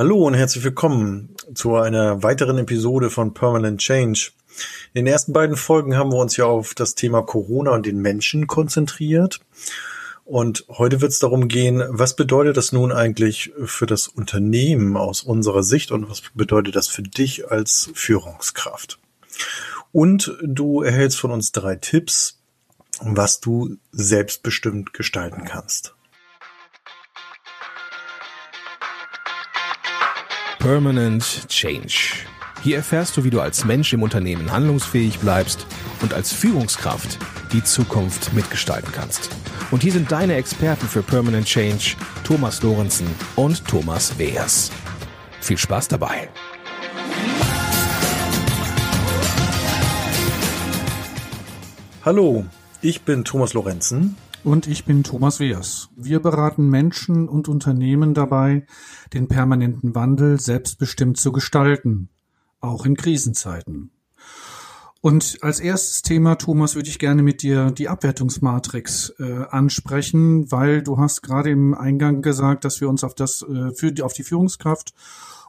Hallo und herzlich willkommen zu einer weiteren Episode von Permanent Change. In den ersten beiden Folgen haben wir uns ja auf das Thema Corona und den Menschen konzentriert. Und heute wird es darum gehen, was bedeutet das nun eigentlich für das Unternehmen aus unserer Sicht und was bedeutet das für dich als Führungskraft? Und du erhältst von uns drei Tipps, was du selbstbestimmt gestalten kannst. Permanent Change. Hier erfährst du, wie du als Mensch im Unternehmen handlungsfähig bleibst und als Führungskraft die Zukunft mitgestalten kannst. Und hier sind deine Experten für Permanent Change, Thomas Lorenzen und Thomas Weers. Viel Spaß dabei! Hallo, ich bin Thomas Lorenzen. Und ich bin Thomas Weers. Wir beraten Menschen und Unternehmen dabei, den permanenten Wandel selbstbestimmt zu gestalten, auch in Krisenzeiten. Und als erstes Thema, Thomas, würde ich gerne mit dir die Abwertungsmatrix äh, ansprechen, weil du hast gerade im Eingang gesagt, dass wir uns auf das äh, für die, auf die Führungskraft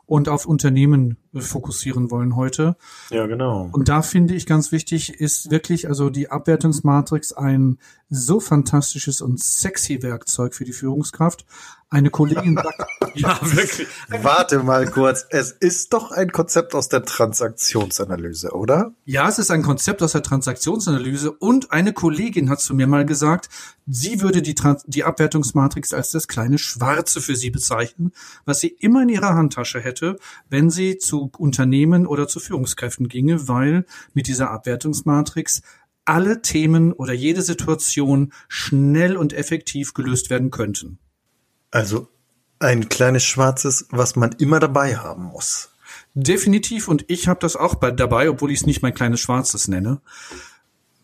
und auf Unternehmen fokussieren wollen heute. Ja, genau. Und da finde ich ganz wichtig, ist wirklich also die Abwertungsmatrix ein so fantastisches und sexy Werkzeug für die Führungskraft. Eine Kollegin sagt, ja, wirklich. Warte mal kurz. Es ist doch ein Konzept aus der Transaktionsanalyse, oder? Ja, es ist ein Konzept aus der Transaktionsanalyse und eine Kollegin hat zu mir mal gesagt, sie würde die, Trans die Abwertungsmatrix als das kleine Schwarze für sie bezeichnen, was sie immer in ihrer Handtasche hätte, wenn sie zu Unternehmen oder zu Führungskräften ginge, weil mit dieser Abwertungsmatrix alle Themen oder jede Situation schnell und effektiv gelöst werden könnten. Also ein kleines Schwarzes, was man immer dabei haben muss. Definitiv und ich habe das auch bei, dabei, obwohl ich es nicht mein kleines Schwarzes nenne.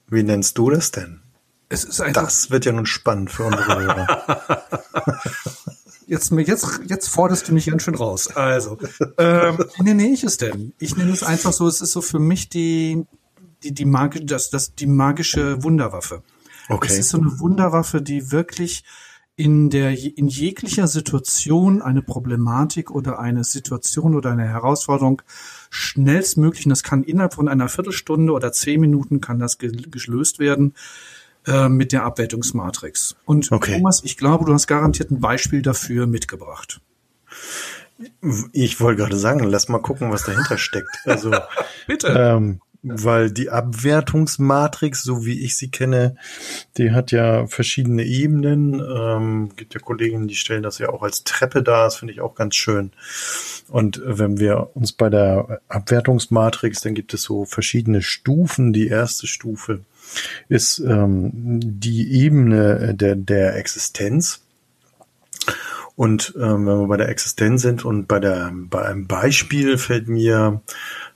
Wie nennst du das denn? Es ist einfach das wird ja nun spannend für unsere Hörer. jetzt, jetzt, jetzt forderst du mich ganz schön raus. Also, ähm, wie nenne ich es denn? Ich nenne es einfach so, es ist so für mich die, die, die, magische, das, das, die magische Wunderwaffe. Okay. Es ist so eine Wunderwaffe, die wirklich in der in jeglicher Situation eine Problematik oder eine Situation oder eine Herausforderung schnellstmöglich, und das kann innerhalb von einer Viertelstunde oder zehn Minuten kann das gelöst werden, äh, mit der Abwertungsmatrix. Und okay. Thomas, ich glaube, du hast garantiert ein Beispiel dafür mitgebracht. Ich wollte gerade sagen, lass mal gucken, was dahinter steckt. Also bitte. Ähm, weil die Abwertungsmatrix, so wie ich sie kenne, die hat ja verschiedene Ebenen. Ähm, gibt ja Kollegen, die stellen das ja auch als Treppe dar. Das finde ich auch ganz schön. Und wenn wir uns bei der Abwertungsmatrix, dann gibt es so verschiedene Stufen. Die erste Stufe ist ähm, die Ebene der, der Existenz. Und ähm, wenn wir bei der Existenz sind und bei der bei einem Beispiel fällt mir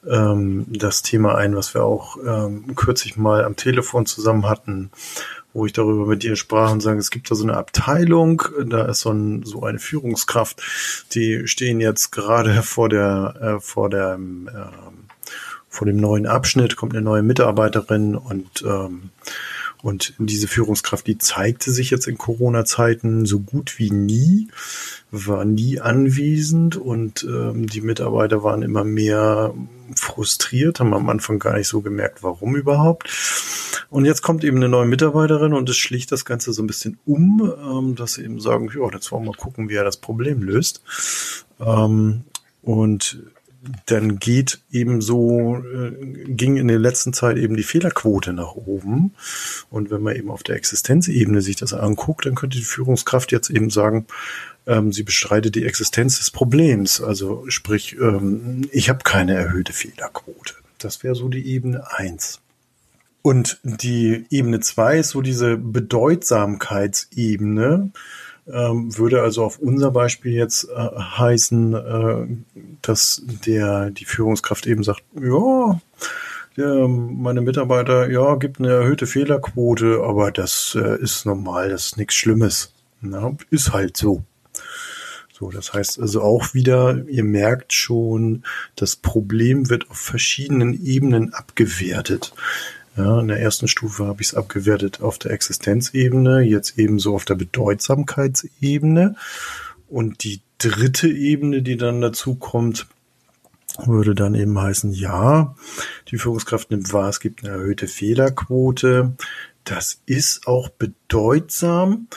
ähm, das Thema ein, was wir auch ähm, kürzlich mal am Telefon zusammen hatten, wo ich darüber mit dir sprach und sage, es gibt da so eine Abteilung, da ist so, ein, so eine Führungskraft, die stehen jetzt gerade vor der äh, vor der ähm, vor dem neuen Abschnitt, kommt eine neue Mitarbeiterin und ähm, und diese Führungskraft, die zeigte sich jetzt in Corona-Zeiten so gut wie nie, war nie anwesend und ähm, die Mitarbeiter waren immer mehr frustriert, haben am Anfang gar nicht so gemerkt, warum überhaupt. Und jetzt kommt eben eine neue Mitarbeiterin und es schlicht das Ganze so ein bisschen um, ähm, dass sie eben sagen, ja, jetzt wollen wir mal gucken, wie er das Problem löst. Ähm, und dann geht eben so, äh, ging in der letzten Zeit eben die Fehlerquote nach oben. Und wenn man eben auf der Existenzebene sich das anguckt, dann könnte die Führungskraft jetzt eben sagen, ähm, sie bestreitet die Existenz des Problems. Also sprich, ähm, ich habe keine erhöhte Fehlerquote. Das wäre so die Ebene eins. Und die Ebene zwei ist so diese Bedeutsamkeitsebene würde also auf unser Beispiel jetzt äh, heißen, äh, dass der die Führungskraft eben sagt, ja, der, meine Mitarbeiter, ja, gibt eine erhöhte Fehlerquote, aber das äh, ist normal, das ist nichts Schlimmes. Na, ist halt so. So, das heißt also auch wieder, ihr merkt schon, das Problem wird auf verschiedenen Ebenen abgewertet. Ja, in der ersten Stufe habe ich es abgewertet auf der Existenzebene, jetzt ebenso auf der Bedeutsamkeitsebene. Und die dritte Ebene, die dann dazu kommt, würde dann eben heißen, ja, die Führungskraft nimmt wahr, es gibt eine erhöhte Fehlerquote. Das ist auch bedeutsam,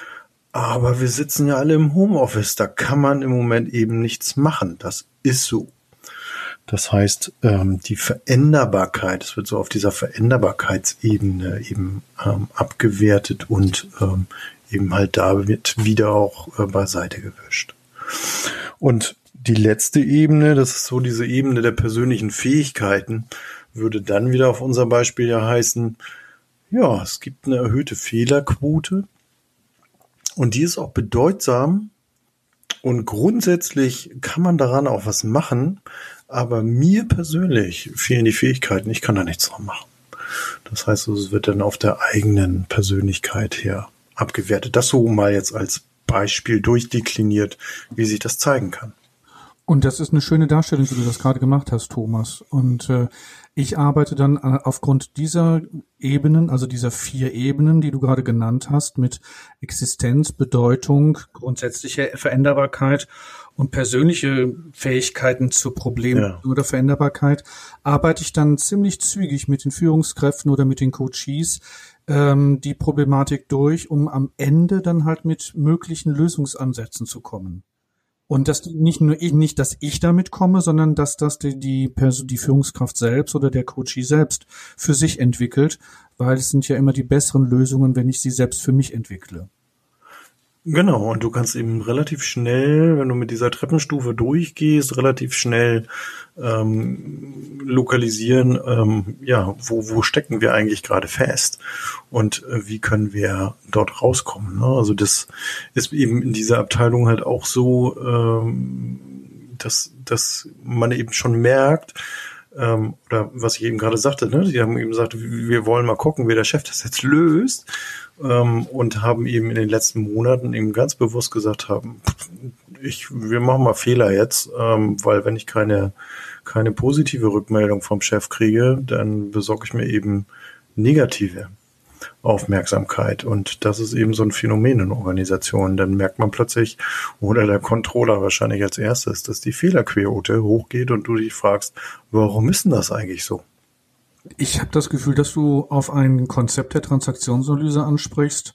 aber wir sitzen ja alle im Homeoffice, da kann man im Moment eben nichts machen. Das ist so. Das heißt, ähm, die Veränderbarkeit, es wird so auf dieser Veränderbarkeitsebene eben ähm, abgewertet und ähm, eben halt da wird wieder auch äh, beiseite gewischt. Und die letzte Ebene, das ist so diese Ebene der persönlichen Fähigkeiten, würde dann wieder auf unser Beispiel ja heißen, ja, es gibt eine erhöhte Fehlerquote und die ist auch bedeutsam und grundsätzlich kann man daran auch was machen, aber mir persönlich fehlen die Fähigkeiten, ich kann da nichts dran machen. Das heißt, es wird dann auf der eigenen Persönlichkeit her abgewertet. Das so mal jetzt als Beispiel durchdekliniert, wie sich das zeigen kann. Und das ist eine schöne Darstellung, wie du das gerade gemacht hast, Thomas. Und äh, ich arbeite dann äh, aufgrund dieser Ebenen, also dieser vier Ebenen, die du gerade genannt hast, mit Existenz, Bedeutung, grundsätzliche Veränderbarkeit und persönliche Fähigkeiten zur Problem ja. oder Veränderbarkeit, arbeite ich dann ziemlich zügig mit den Führungskräften oder mit den Coaches ähm, die Problematik durch, um am Ende dann halt mit möglichen Lösungsansätzen zu kommen. Und dass nicht nur ich, nicht, dass ich damit komme, sondern dass das die, die, Person, die Führungskraft selbst oder der Coachie selbst für sich entwickelt, weil es sind ja immer die besseren Lösungen, wenn ich sie selbst für mich entwickle. Genau, und du kannst eben relativ schnell, wenn du mit dieser Treppenstufe durchgehst, relativ schnell ähm, lokalisieren, ähm, ja, wo, wo stecken wir eigentlich gerade fest und äh, wie können wir dort rauskommen. Ne? Also das ist eben in dieser Abteilung halt auch so, ähm, dass, dass man eben schon merkt, ähm, oder was ich eben gerade sagte, ne, die haben eben gesagt, wir wollen mal gucken, wie der Chef das jetzt löst ähm, und haben eben in den letzten Monaten eben ganz bewusst gesagt haben, ich, wir machen mal Fehler jetzt, ähm, weil wenn ich keine, keine positive Rückmeldung vom Chef kriege, dann besorge ich mir eben negative. Aufmerksamkeit. Und das ist eben so ein Phänomen in Organisationen. Dann merkt man plötzlich, oder der Controller wahrscheinlich als erstes, dass die Fehlerquote hochgeht und du dich fragst, warum ist denn das eigentlich so? Ich habe das Gefühl, dass du auf ein Konzept der Transaktionsanalyse ansprichst,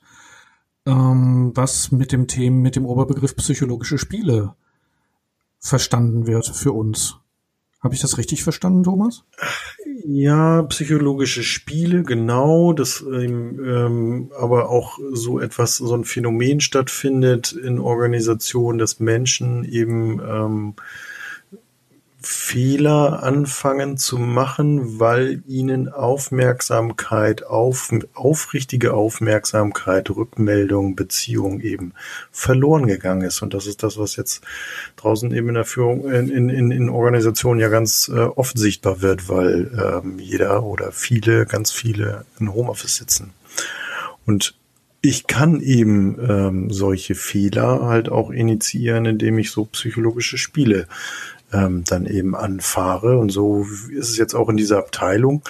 ähm, was mit dem Thema, mit dem Oberbegriff psychologische Spiele verstanden wird für uns. Habe ich das richtig verstanden, Thomas? Ja, psychologische Spiele, genau, das ähm, ähm, aber auch so etwas, so ein Phänomen stattfindet in Organisationen, dass Menschen eben ähm, Fehler anfangen zu machen, weil ihnen Aufmerksamkeit, auf, aufrichtige Aufmerksamkeit, Rückmeldung, Beziehung eben verloren gegangen ist. Und das ist das, was jetzt draußen eben in der Führung, in, in, in Organisationen ja ganz äh, oft sichtbar wird, weil ähm, jeder oder viele, ganz viele in Homeoffice sitzen. Und ich kann eben ähm, solche Fehler halt auch initiieren, indem ich so psychologische Spiele ähm, dann eben anfahre. Und so ist es jetzt auch in dieser Abteilung,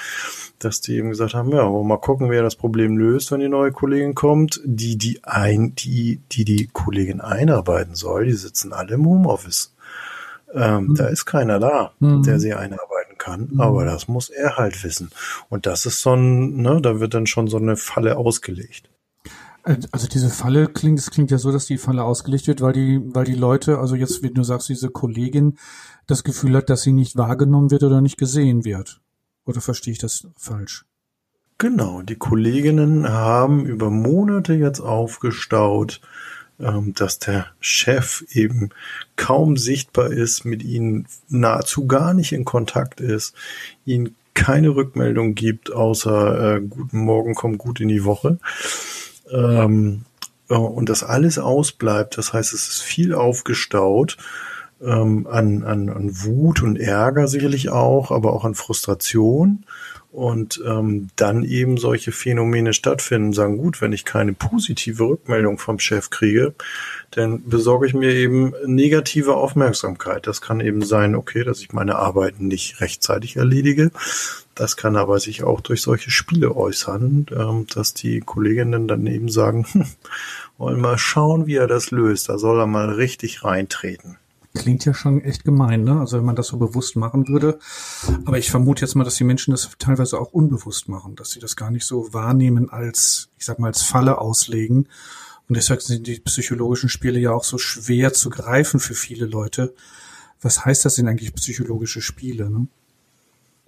dass die eben gesagt haben, ja, mal gucken, wer das Problem löst, wenn die neue Kollegin kommt. Die, die ein, die, die die Kollegin einarbeiten soll, die sitzen alle im Homeoffice. Ähm, mhm. Da ist keiner da, mhm. der sie einarbeiten kann, mhm. aber das muss er halt wissen. Und das ist so ein, ne, da wird dann schon so eine Falle ausgelegt. Also diese Falle klingt, es klingt ja so, dass die Falle ausgelegt wird, weil die, weil die Leute, also jetzt, wie du sagst, diese Kollegin das Gefühl hat, dass sie nicht wahrgenommen wird oder nicht gesehen wird. Oder verstehe ich das falsch? Genau, die Kolleginnen haben über Monate jetzt aufgestaut, ähm, dass der Chef eben kaum sichtbar ist, mit ihnen nahezu gar nicht in Kontakt ist, ihnen keine Rückmeldung gibt, außer äh, guten Morgen, komm gut in die Woche. Ähm, äh, und das alles ausbleibt. Das heißt, es ist viel aufgestaut. Ähm, an, an, an Wut und Ärger sicherlich auch, aber auch an Frustration und ähm, dann eben solche Phänomene stattfinden, sagen, gut, wenn ich keine positive Rückmeldung vom Chef kriege, dann besorge ich mir eben negative Aufmerksamkeit. Das kann eben sein, okay, dass ich meine Arbeiten nicht rechtzeitig erledige. Das kann aber sich auch durch solche Spiele äußern, ähm, dass die Kolleginnen dann eben sagen, hm, wollen mal schauen, wie er das löst. Da soll er mal richtig reintreten. Klingt ja schon echt gemein, ne? Also wenn man das so bewusst machen würde. Aber ich vermute jetzt mal, dass die Menschen das teilweise auch unbewusst machen, dass sie das gar nicht so wahrnehmen als, ich sag mal, als Falle auslegen. Und deshalb sind die psychologischen Spiele ja auch so schwer zu greifen für viele Leute. Was heißt das denn eigentlich psychologische Spiele? Ne?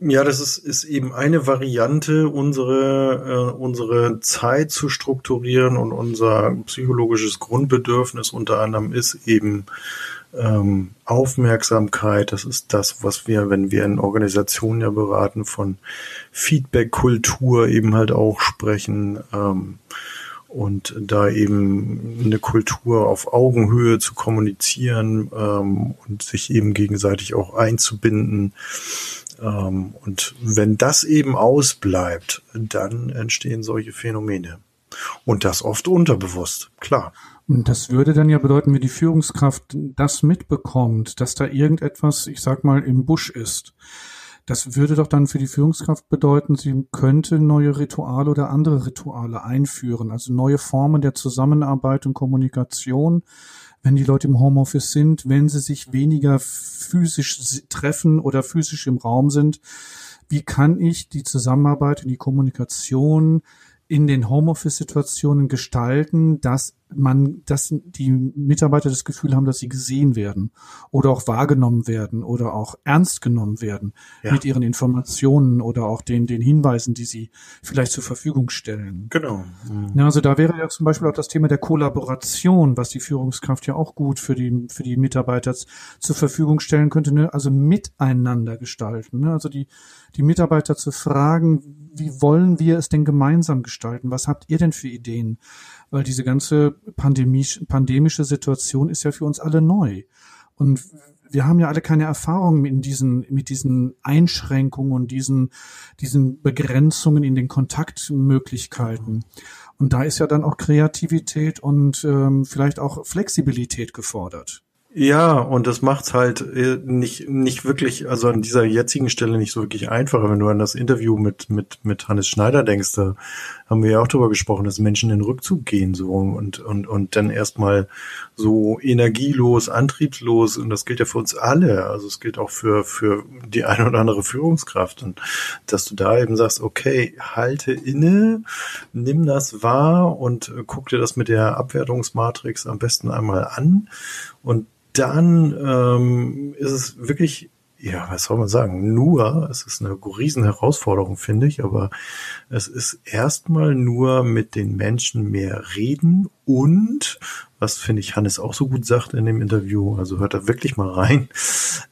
Ja, das ist, ist eben eine Variante, unsere, äh, unsere Zeit zu strukturieren und unser psychologisches Grundbedürfnis unter anderem ist eben ähm, Aufmerksamkeit, das ist das, was wir, wenn wir in Organisationen ja beraten, von Feedback-Kultur eben halt auch sprechen ähm, und da eben eine Kultur auf Augenhöhe zu kommunizieren ähm, und sich eben gegenseitig auch einzubinden. Ähm, und wenn das eben ausbleibt, dann entstehen solche Phänomene. Und das oft unterbewusst, klar. Das würde dann ja bedeuten, wenn die Führungskraft das mitbekommt, dass da irgendetwas, ich sag mal, im Busch ist. Das würde doch dann für die Führungskraft bedeuten, sie könnte neue Rituale oder andere Rituale einführen, also neue Formen der Zusammenarbeit und Kommunikation, wenn die Leute im Homeoffice sind, wenn sie sich weniger physisch treffen oder physisch im Raum sind. Wie kann ich die Zusammenarbeit und die Kommunikation in den Homeoffice-Situationen gestalten, dass man, dass die Mitarbeiter das Gefühl haben, dass sie gesehen werden oder auch wahrgenommen werden oder auch ernst genommen werden ja. mit ihren Informationen oder auch den, den Hinweisen, die sie vielleicht zur Verfügung stellen. Genau. Mhm. Ja, also da wäre ja zum Beispiel auch das Thema der Kollaboration, was die Führungskraft ja auch gut für die, für die Mitarbeiter zur Verfügung stellen könnte, ne? also miteinander gestalten. Ne? Also die, die Mitarbeiter zu fragen, wie wollen wir es denn gemeinsam gestalten? Was habt ihr denn für Ideen? Weil diese ganze Pandemie, pandemische Situation ist ja für uns alle neu. Und wir haben ja alle keine Erfahrung in diesen, mit diesen Einschränkungen und diesen, diesen Begrenzungen in den Kontaktmöglichkeiten. Und da ist ja dann auch Kreativität und ähm, vielleicht auch Flexibilität gefordert. Ja, und das macht's halt äh, nicht, nicht wirklich, also an dieser jetzigen Stelle nicht so wirklich einfacher. Wenn du an das Interview mit, mit, mit Hannes Schneider denkst, da haben wir ja auch darüber gesprochen, dass Menschen in Rückzug gehen, so, und, und, und dann erstmal so energielos, antriebslos, und das gilt ja für uns alle. Also es gilt auch für, für die eine oder andere Führungskraft. Und dass du da eben sagst, okay, halte inne, nimm das wahr und guck dir das mit der Abwertungsmatrix am besten einmal an und dann ähm, ist es wirklich, ja, was soll man sagen, nur, es ist eine riesen Herausforderung, finde ich, aber es ist erstmal nur mit den Menschen mehr reden und, was finde ich Hannes auch so gut sagt in dem Interview, also hört da wirklich mal rein,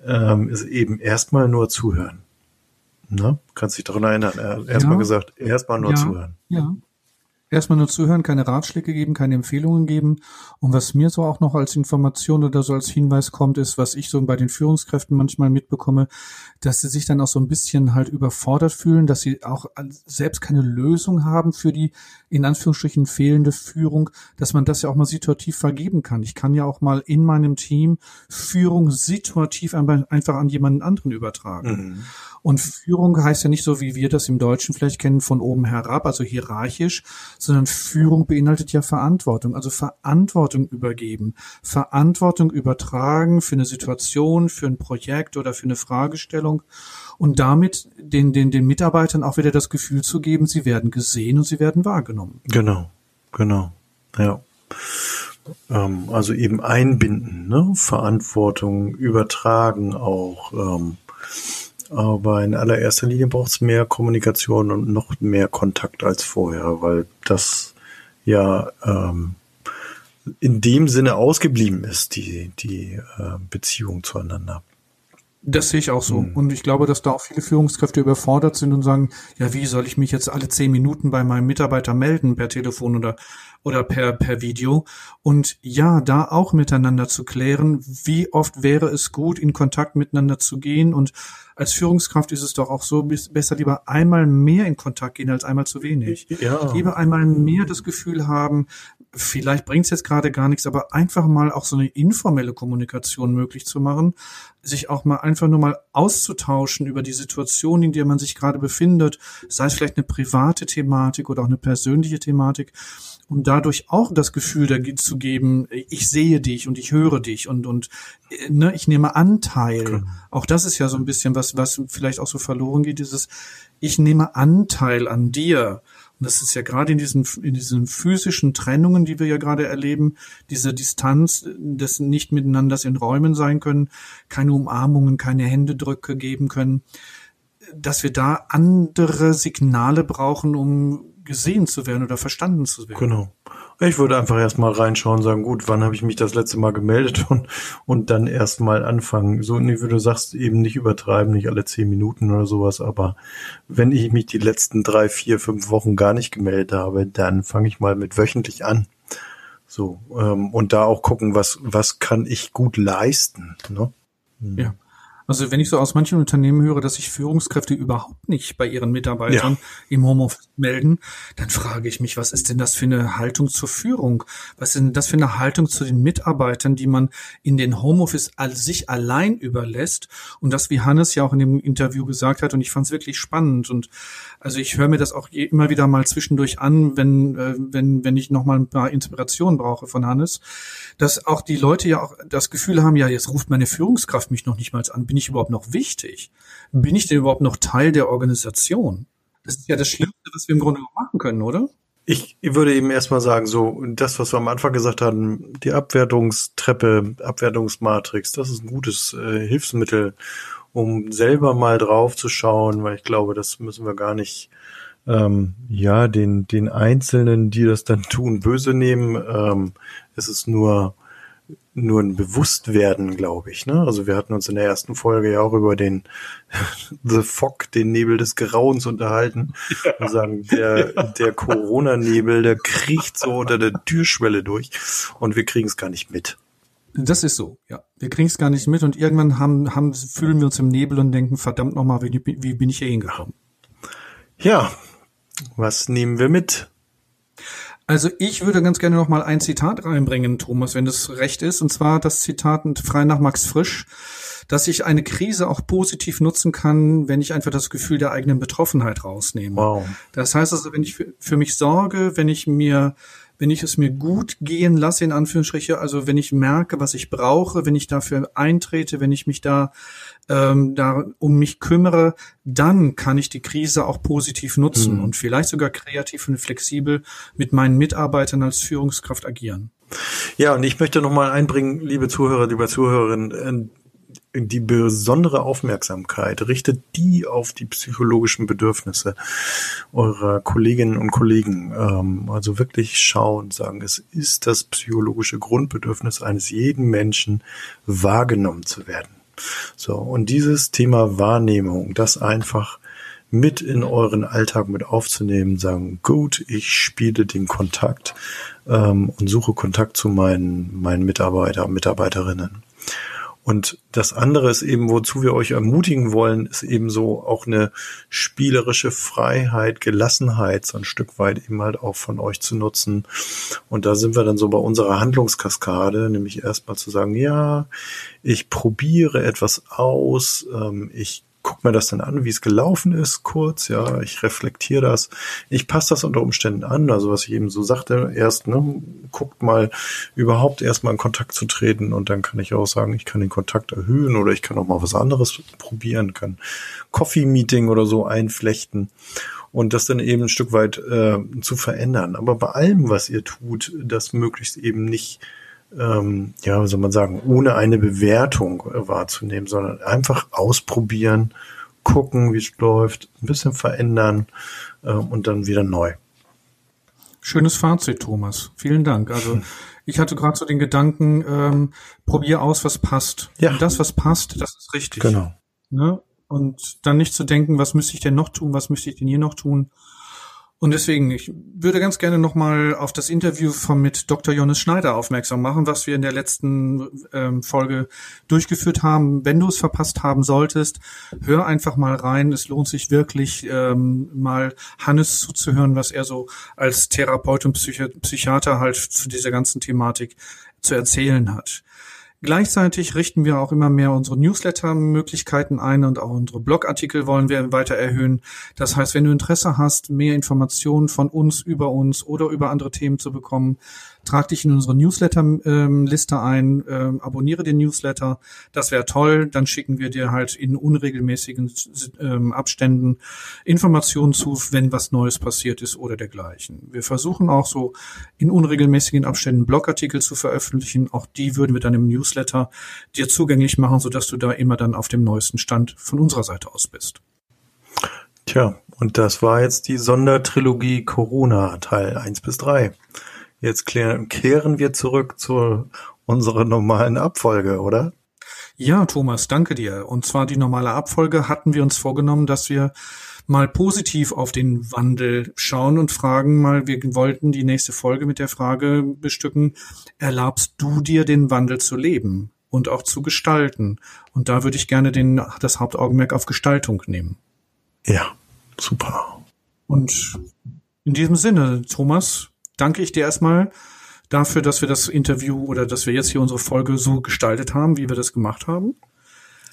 ähm, ist eben erstmal nur zuhören. Ne? Kannst dich daran erinnern. Er hat erstmal ja. gesagt, erstmal nur ja. zuhören. Ja, erstmal nur zuhören, keine Ratschläge geben, keine Empfehlungen geben. Und was mir so auch noch als Information oder so als Hinweis kommt, ist, was ich so bei den Führungskräften manchmal mitbekomme, dass sie sich dann auch so ein bisschen halt überfordert fühlen, dass sie auch selbst keine Lösung haben für die in Anführungsstrichen fehlende Führung, dass man das ja auch mal situativ vergeben kann. Ich kann ja auch mal in meinem Team Führung situativ einfach an jemanden anderen übertragen. Mhm. Und Führung heißt ja nicht so, wie wir das im Deutschen vielleicht kennen, von oben herab, also hierarchisch, sondern Führung beinhaltet ja Verantwortung, also Verantwortung übergeben, Verantwortung übertragen für eine Situation, für ein Projekt oder für eine Fragestellung und damit den, den, den Mitarbeitern auch wieder das Gefühl zu geben, sie werden gesehen und sie werden wahrgenommen. Genau, genau, ja. Ähm, also eben einbinden, ne? Verantwortung übertragen auch. Ähm, aber in allererster Linie braucht es mehr Kommunikation und noch mehr Kontakt als vorher, weil das ja ähm, in dem Sinne ausgeblieben ist, die, die äh, Beziehung zueinander. Das sehe ich auch so. Hm. Und ich glaube, dass da auch viele Führungskräfte überfordert sind und sagen, ja, wie soll ich mich jetzt alle zehn Minuten bei meinem Mitarbeiter melden per Telefon oder, oder per, per Video? Und ja, da auch miteinander zu klären, wie oft wäre es gut, in Kontakt miteinander zu gehen. Und als Führungskraft ist es doch auch so, besser lieber einmal mehr in Kontakt gehen als einmal zu wenig. Ja. Lieber einmal mehr das Gefühl haben, vielleicht bringt es jetzt gerade gar nichts, aber einfach mal auch so eine informelle Kommunikation möglich zu machen, sich auch mal einfach nur mal auszutauschen über die Situation, in der man sich gerade befindet, sei es vielleicht eine private Thematik oder auch eine persönliche Thematik, um dadurch auch das Gefühl zu geben, ich sehe dich und ich höre dich und und ne, ich nehme Anteil. Okay. Auch das ist ja so ein bisschen was, was vielleicht auch so verloren geht, dieses ich nehme Anteil an dir. Und das ist ja gerade in diesen, in diesen physischen Trennungen, die wir ja gerade erleben, diese Distanz, des nicht miteinander in Räumen sein können, keine Umarmungen, keine Händedrücke geben können, dass wir da andere Signale brauchen, um gesehen zu werden oder verstanden zu werden. Genau. Ich würde einfach erstmal reinschauen, sagen, gut, wann habe ich mich das letzte Mal gemeldet und, und dann erstmal anfangen. So, wie du sagst, eben nicht übertreiben, nicht alle zehn Minuten oder sowas, aber wenn ich mich die letzten drei, vier, fünf Wochen gar nicht gemeldet habe, dann fange ich mal mit wöchentlich an. So, ähm, und da auch gucken, was, was kann ich gut leisten. Ne? Ja. Also wenn ich so aus manchen Unternehmen höre, dass sich Führungskräfte überhaupt nicht bei ihren Mitarbeitern ja. im Homeoffice melden, dann frage ich mich, was ist denn das für eine Haltung zur Führung? Was ist denn das für eine Haltung zu den Mitarbeitern, die man in den Homeoffice sich allein überlässt? Und das, wie Hannes ja auch in dem Interview gesagt hat, und ich fand es wirklich spannend. Und also ich höre mir das auch immer wieder mal zwischendurch an, wenn, äh, wenn, wenn ich nochmal ein paar Inspirationen brauche von Hannes, dass auch die Leute ja auch das Gefühl haben, ja, jetzt ruft meine Führungskraft mich noch nicht mal an. Bin ich überhaupt noch wichtig? Bin ich denn überhaupt noch Teil der Organisation? Das ist ja das Schlimmste, was wir im Grunde machen können, oder? Ich würde eben erstmal sagen, so das, was wir am Anfang gesagt haben, die Abwertungstreppe, Abwertungsmatrix, das ist ein gutes äh, Hilfsmittel, um selber mal drauf zu schauen, weil ich glaube, das müssen wir gar nicht ähm, ja den den Einzelnen, die das dann tun, böse nehmen. Ähm, es ist nur nur ein Bewusstwerden, glaube ich. Ne? Also wir hatten uns in der ersten Folge ja auch über den The Fog, den Nebel des Grauens unterhalten. Ja. Und sagen, der, ja. der Corona-Nebel, der kriecht so unter der Türschwelle durch und wir kriegen es gar nicht mit. Das ist so, ja. Wir kriegen es gar nicht mit und irgendwann haben, haben, fühlen wir uns im Nebel und denken, verdammt nochmal, wie, wie bin ich hier hingekommen? Ja, was nehmen wir mit? Also ich würde ganz gerne noch mal ein Zitat reinbringen, Thomas, wenn das recht ist. Und zwar das Zitat frei nach Max Frisch, dass ich eine Krise auch positiv nutzen kann, wenn ich einfach das Gefühl der eigenen Betroffenheit rausnehme. Wow. Das heißt also, wenn ich für, für mich sorge, wenn ich mir wenn ich es mir gut gehen lasse, in Anführungsstriche, also wenn ich merke, was ich brauche, wenn ich dafür eintrete, wenn ich mich da, ähm, da um mich kümmere, dann kann ich die Krise auch positiv nutzen mhm. und vielleicht sogar kreativ und flexibel mit meinen Mitarbeitern als Führungskraft agieren. Ja, und ich möchte nochmal einbringen, liebe Zuhörer, liebe Zuhörerinnen, die besondere Aufmerksamkeit, richtet die auf die psychologischen Bedürfnisse eurer Kolleginnen und Kollegen. Ähm, also wirklich schauen, sagen, es ist das psychologische Grundbedürfnis eines jeden Menschen, wahrgenommen zu werden. So, und dieses Thema Wahrnehmung, das einfach mit in euren Alltag mit aufzunehmen, sagen, gut, ich spiele den Kontakt ähm, und suche Kontakt zu meinen, meinen Mitarbeiter, Mitarbeiterinnen. Und das andere ist eben, wozu wir euch ermutigen wollen, ist eben so auch eine spielerische Freiheit, Gelassenheit so ein Stück weit eben halt auch von euch zu nutzen. Und da sind wir dann so bei unserer Handlungskaskade, nämlich erstmal zu sagen, ja, ich probiere etwas aus, ähm, ich guck mir das dann an, wie es gelaufen ist, kurz, ja, ich reflektiere das, ich passe das unter Umständen an, also was ich eben so sagte, erst, ne, guckt mal überhaupt erstmal in Kontakt zu treten und dann kann ich auch sagen, ich kann den Kontakt erhöhen oder ich kann auch mal was anderes probieren, kann Coffee-Meeting oder so einflechten und das dann eben ein Stück weit äh, zu verändern. Aber bei allem, was ihr tut, das möglichst eben nicht ähm, ja, wie soll man sagen, ohne eine Bewertung wahrzunehmen, sondern einfach ausprobieren, gucken, wie es läuft, ein bisschen verändern äh, und dann wieder neu. Schönes Fazit, Thomas. Vielen Dank. Also ich hatte gerade so den Gedanken, ähm, probier aus, was passt. Ja. Und das, was passt, das ist richtig. Genau. Ne? Und dann nicht zu denken, was müsste ich denn noch tun, was müsste ich denn hier noch tun, und deswegen, ich würde ganz gerne nochmal auf das Interview von mit Dr. Johannes Schneider aufmerksam machen, was wir in der letzten ähm, Folge durchgeführt haben. Wenn du es verpasst haben solltest, hör einfach mal rein. Es lohnt sich wirklich, ähm, mal Hannes zuzuhören, was er so als Therapeut und Psychi Psychiater halt zu dieser ganzen Thematik zu erzählen hat. Gleichzeitig richten wir auch immer mehr unsere Newsletter-Möglichkeiten ein und auch unsere Blogartikel wollen wir weiter erhöhen. Das heißt, wenn du Interesse hast, mehr Informationen von uns über uns oder über andere Themen zu bekommen, trag dich in unsere Newsletter-Liste ähm, ein, ähm, abonniere den Newsletter. Das wäre toll. Dann schicken wir dir halt in unregelmäßigen ähm, Abständen Informationen zu, wenn was Neues passiert ist oder dergleichen. Wir versuchen auch so in unregelmäßigen Abständen Blogartikel zu veröffentlichen. Auch die würden wir dann im Newsletter dir zugänglich machen, sodass du da immer dann auf dem neuesten Stand von unserer Seite aus bist. Tja, und das war jetzt die Sondertrilogie Corona Teil 1 bis 3. Jetzt kehren wir zurück zu unserer normalen Abfolge, oder? Ja, Thomas, danke dir. Und zwar die normale Abfolge hatten wir uns vorgenommen, dass wir mal positiv auf den Wandel schauen und fragen mal, wir wollten die nächste Folge mit der Frage bestücken, erlaubst du dir den Wandel zu leben und auch zu gestalten? Und da würde ich gerne den, das Hauptaugenmerk auf Gestaltung nehmen. Ja, super. Und in diesem Sinne, Thomas, danke ich dir erstmal dafür, dass wir das Interview oder dass wir jetzt hier unsere Folge so gestaltet haben, wie wir das gemacht haben.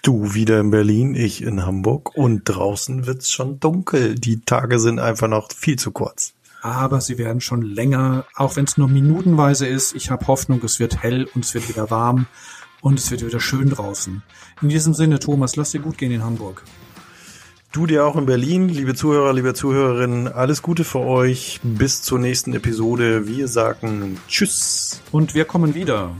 Du wieder in Berlin, ich in Hamburg und draußen wird's schon dunkel. Die Tage sind einfach noch viel zu kurz. Aber sie werden schon länger, auch wenn es nur minutenweise ist. Ich habe Hoffnung, es wird hell und es wird wieder warm und es wird wieder schön draußen. In diesem Sinne, Thomas, lass dir gut gehen in Hamburg. Du dir auch in Berlin, liebe Zuhörer, liebe Zuhörerinnen, alles Gute für euch. Bis zur nächsten Episode. Wir sagen Tschüss. Und wir kommen wieder.